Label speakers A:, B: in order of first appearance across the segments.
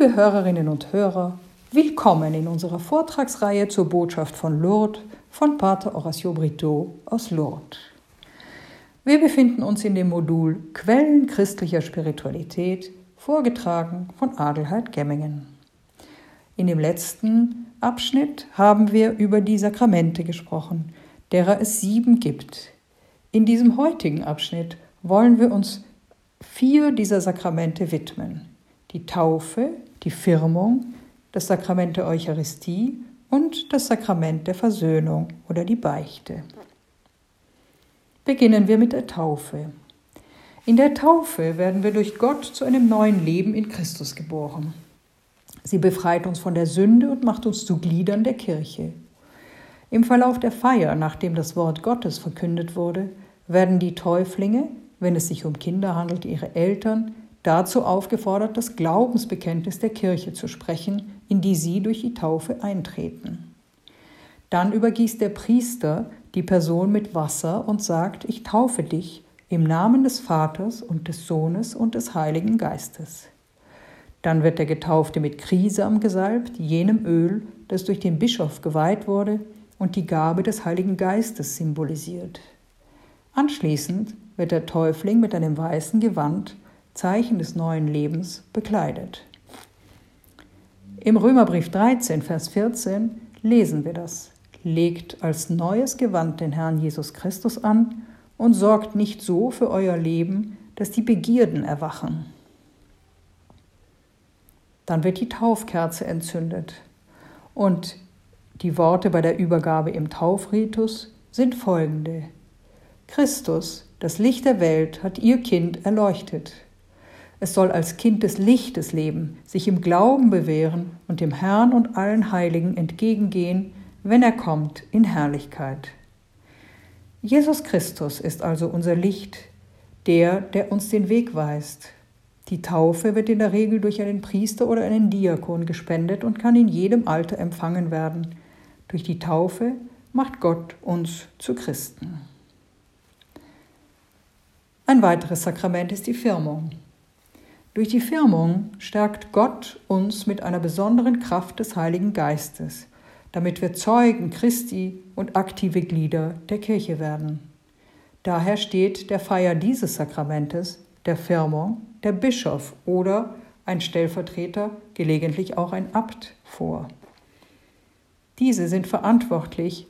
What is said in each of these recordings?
A: Liebe Hörerinnen und Hörer, willkommen in unserer Vortragsreihe zur Botschaft von Lourdes von Pater Horacio Brito aus Lourdes. Wir befinden uns in dem Modul Quellen christlicher Spiritualität, vorgetragen von Adelheid Gemmingen. In dem letzten Abschnitt haben wir über die Sakramente gesprochen, derer es sieben gibt. In diesem heutigen Abschnitt wollen wir uns vier dieser Sakramente widmen. Die Taufe, die Firmung, das Sakrament der Eucharistie und das Sakrament der Versöhnung oder die Beichte. Beginnen wir mit der Taufe. In der Taufe werden wir durch Gott zu einem neuen Leben in Christus geboren. Sie befreit uns von der Sünde und macht uns zu Gliedern der Kirche. Im Verlauf der Feier, nachdem das Wort Gottes verkündet wurde, werden die Täuflinge, wenn es sich um Kinder handelt, ihre Eltern, dazu aufgefordert, das Glaubensbekenntnis der Kirche zu sprechen, in die sie durch die Taufe eintreten. Dann übergießt der Priester die Person mit Wasser und sagt, ich taufe dich im Namen des Vaters und des Sohnes und des Heiligen Geistes. Dann wird der Getaufte mit Krisam gesalbt, jenem Öl, das durch den Bischof geweiht wurde und die Gabe des Heiligen Geistes symbolisiert. Anschließend wird der Täufling mit einem weißen Gewand, Zeichen des neuen Lebens, bekleidet. Im Römerbrief 13, Vers 14 lesen wir das. Legt als neues Gewand den Herrn Jesus Christus an und sorgt nicht so für euer Leben, dass die Begierden erwachen. Dann wird die Taufkerze entzündet und die Worte bei der Übergabe im Taufritus sind folgende. Christus, das Licht der Welt, hat ihr Kind erleuchtet. Es soll als Kind des Lichtes leben, sich im Glauben bewähren und dem Herrn und allen Heiligen entgegengehen, wenn er kommt in Herrlichkeit. Jesus Christus ist also unser Licht, der, der uns den Weg weist. Die Taufe wird in der Regel durch einen Priester oder einen Diakon gespendet und kann in jedem Alter empfangen werden. Durch die Taufe macht Gott uns zu Christen. Ein weiteres Sakrament ist die Firmung. Durch die Firmung stärkt Gott uns mit einer besonderen Kraft des Heiligen Geistes, damit wir Zeugen Christi und aktive Glieder der Kirche werden. Daher steht der Feier dieses Sakramentes, der Firmung, der Bischof oder ein Stellvertreter, gelegentlich auch ein Abt vor. Diese sind verantwortlich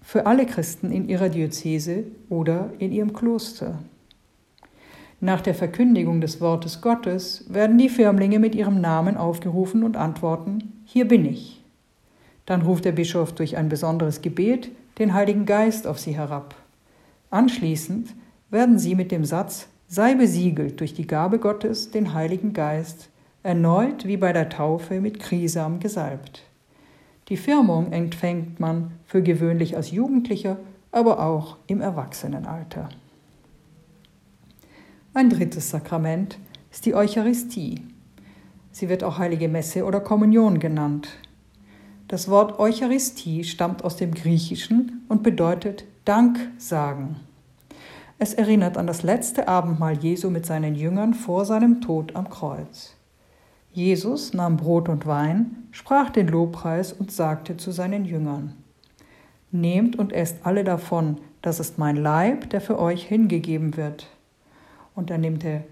A: für alle Christen in ihrer Diözese oder in ihrem Kloster. Nach der Verkündigung des Wortes Gottes werden die Firmlinge mit ihrem Namen aufgerufen und antworten, hier bin ich. Dann ruft der Bischof durch ein besonderes Gebet den Heiligen Geist auf sie herab. Anschließend werden sie mit dem Satz sei besiegelt durch die Gabe Gottes, den Heiligen Geist, erneut wie bei der Taufe mit Krisam gesalbt. Die Firmung empfängt man für gewöhnlich als Jugendlicher, aber auch im Erwachsenenalter. Ein drittes Sakrament ist die Eucharistie. Sie wird auch Heilige Messe oder Kommunion genannt. Das Wort Eucharistie stammt aus dem Griechischen und bedeutet Dank sagen. Es erinnert an das letzte Abendmahl Jesu mit seinen Jüngern vor seinem Tod am Kreuz. Jesus nahm Brot und Wein, sprach den Lobpreis und sagte zu seinen Jüngern, Nehmt und esst alle davon, das ist mein Leib, der für euch hingegeben wird. Und dann nimmt er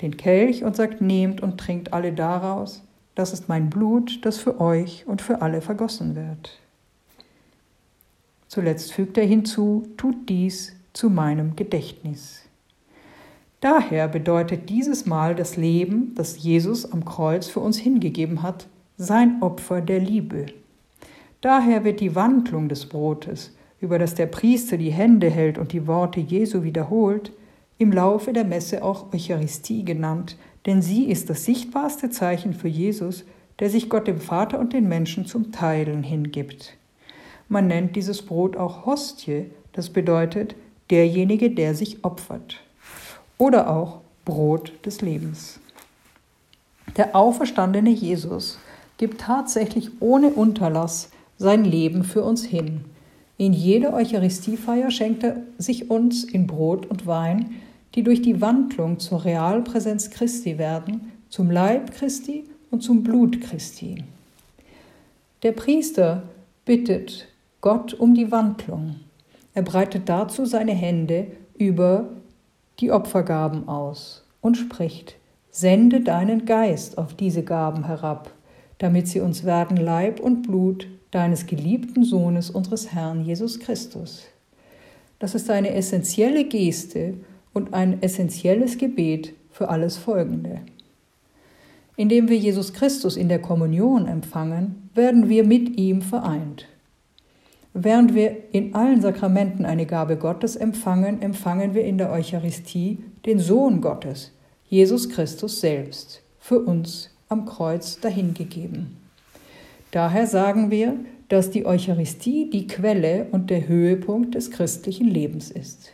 A: den Kelch und sagt, Nehmt und trinkt alle daraus, das ist mein Blut, das für euch und für alle vergossen wird. Zuletzt fügt er hinzu, tut dies zu meinem Gedächtnis. Daher bedeutet dieses Mal das Leben, das Jesus am Kreuz für uns hingegeben hat, sein Opfer der Liebe. Daher wird die Wandlung des Brotes, über das der Priester die Hände hält und die Worte Jesu wiederholt, im Laufe der Messe auch Eucharistie genannt, denn sie ist das sichtbarste Zeichen für Jesus, der sich Gott dem Vater und den Menschen zum Teilen hingibt. Man nennt dieses Brot auch Hostie, das bedeutet derjenige, der sich opfert. Oder auch Brot des Lebens. Der auferstandene Jesus gibt tatsächlich ohne Unterlass sein Leben für uns hin. In jeder Eucharistiefeier schenkt er sich uns in Brot und Wein, die durch die Wandlung zur Realpräsenz Christi werden zum Leib Christi und zum Blut Christi. Der Priester bittet Gott um die Wandlung. Er breitet dazu seine Hände über die Opfergaben aus und spricht, Sende deinen Geist auf diese Gaben herab, damit sie uns werden Leib und Blut deines geliebten Sohnes, unseres Herrn Jesus Christus. Das ist eine essentielle Geste und ein essentielles Gebet für alles Folgende. Indem wir Jesus Christus in der Kommunion empfangen, werden wir mit ihm vereint. Während wir in allen Sakramenten eine Gabe Gottes empfangen, empfangen wir in der Eucharistie den Sohn Gottes, Jesus Christus selbst, für uns am Kreuz dahingegeben. Daher sagen wir, dass die Eucharistie die Quelle und der Höhepunkt des christlichen Lebens ist.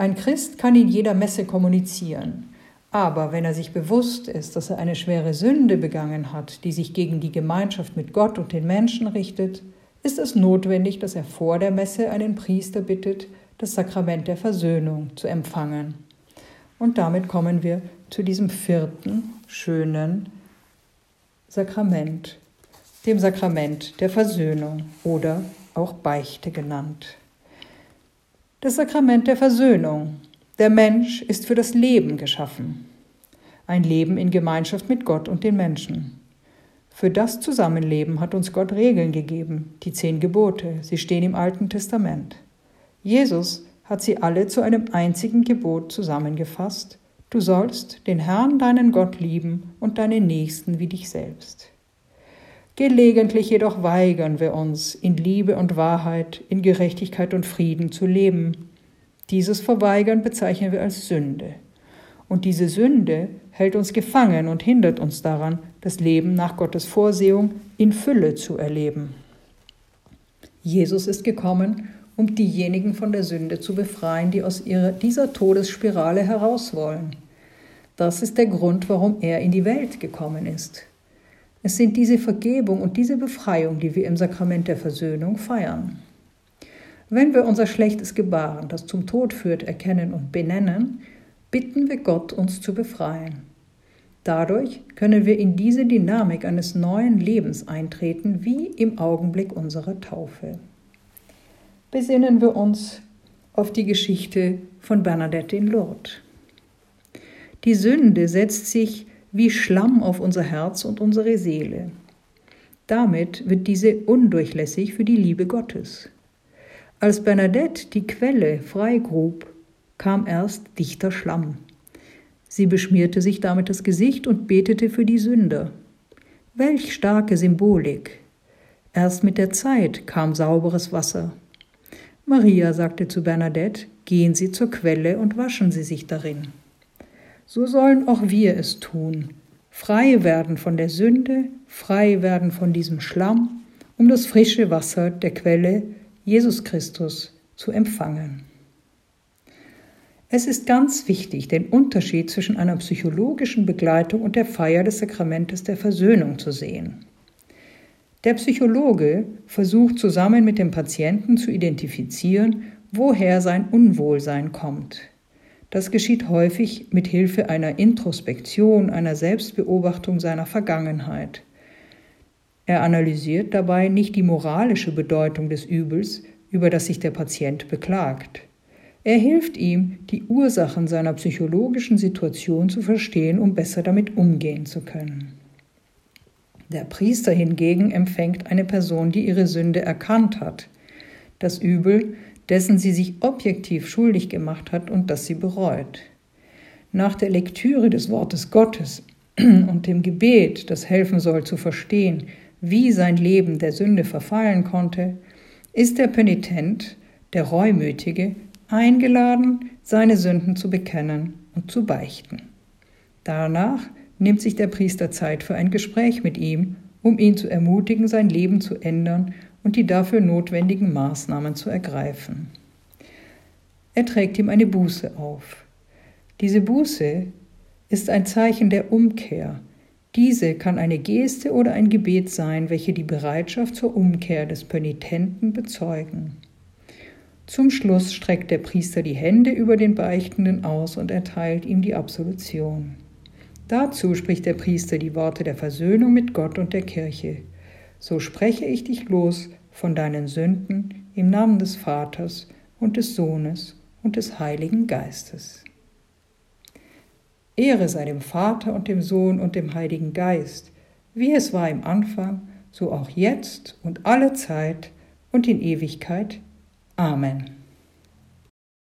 A: Ein Christ kann in jeder Messe kommunizieren, aber wenn er sich bewusst ist, dass er eine schwere Sünde begangen hat, die sich gegen die Gemeinschaft mit Gott und den Menschen richtet, ist es notwendig, dass er vor der Messe einen Priester bittet, das Sakrament der Versöhnung zu empfangen. Und damit kommen wir zu diesem vierten schönen Sakrament, dem Sakrament der Versöhnung oder auch Beichte genannt. Das Sakrament der Versöhnung. Der Mensch ist für das Leben geschaffen. Ein Leben in Gemeinschaft mit Gott und den Menschen. Für das Zusammenleben hat uns Gott Regeln gegeben, die zehn Gebote, sie stehen im Alten Testament. Jesus hat sie alle zu einem einzigen Gebot zusammengefasst, du sollst den Herrn deinen Gott lieben und deinen Nächsten wie dich selbst. Gelegentlich jedoch weigern wir uns, in Liebe und Wahrheit, in Gerechtigkeit und Frieden zu leben. Dieses Verweigern bezeichnen wir als Sünde. Und diese Sünde hält uns gefangen und hindert uns daran, das Leben nach Gottes Vorsehung in Fülle zu erleben. Jesus ist gekommen, um diejenigen von der Sünde zu befreien, die aus ihrer, dieser Todesspirale heraus wollen. Das ist der Grund, warum er in die Welt gekommen ist. Es sind diese Vergebung und diese Befreiung, die wir im Sakrament der Versöhnung feiern. Wenn wir unser schlechtes Gebaren, das zum Tod führt, erkennen und benennen, bitten wir Gott, uns zu befreien. Dadurch können wir in diese Dynamik eines neuen Lebens eintreten, wie im Augenblick unserer Taufe. Besinnen wir uns auf die Geschichte von Bernadette in Lourdes. Die Sünde setzt sich wie Schlamm auf unser Herz und unsere Seele. Damit wird diese undurchlässig für die Liebe Gottes. Als Bernadette die Quelle freigrub, kam erst dichter Schlamm. Sie beschmierte sich damit das Gesicht und betete für die Sünder. Welch starke Symbolik! Erst mit der Zeit kam sauberes Wasser. Maria sagte zu Bernadette, gehen Sie zur Quelle und waschen Sie sich darin. So sollen auch wir es tun, frei werden von der Sünde, frei werden von diesem Schlamm, um das frische Wasser der Quelle, Jesus Christus, zu empfangen. Es ist ganz wichtig, den Unterschied zwischen einer psychologischen Begleitung und der Feier des Sakramentes der Versöhnung zu sehen. Der Psychologe versucht zusammen mit dem Patienten zu identifizieren, woher sein Unwohlsein kommt. Das geschieht häufig mit Hilfe einer Introspektion, einer Selbstbeobachtung seiner Vergangenheit. Er analysiert dabei nicht die moralische Bedeutung des Übels, über das sich der Patient beklagt. Er hilft ihm, die Ursachen seiner psychologischen Situation zu verstehen, um besser damit umgehen zu können. Der Priester hingegen empfängt eine Person, die ihre Sünde erkannt hat, das Übel, dessen sie sich objektiv schuldig gemacht hat und das sie bereut. Nach der Lektüre des Wortes Gottes und dem Gebet, das helfen soll zu verstehen, wie sein Leben der Sünde verfallen konnte, ist der Penitent, der Reumütige, eingeladen, seine Sünden zu bekennen und zu beichten. Danach nimmt sich der Priester Zeit für ein Gespräch mit ihm, um ihn zu ermutigen, sein Leben zu ändern und die dafür notwendigen Maßnahmen zu ergreifen. Er trägt ihm eine Buße auf. Diese Buße ist ein Zeichen der Umkehr. Diese kann eine Geste oder ein Gebet sein, welche die Bereitschaft zur Umkehr des Penitenten bezeugen. Zum Schluss streckt der Priester die Hände über den Beichtenden aus und erteilt ihm die Absolution. Dazu spricht der Priester die Worte der Versöhnung mit Gott und der Kirche. So spreche ich dich los von deinen Sünden im Namen des Vaters und des Sohnes und des Heiligen Geistes. Ehre sei dem Vater und dem Sohn und dem Heiligen Geist, wie es war im Anfang, so auch jetzt und alle Zeit und in Ewigkeit. Amen.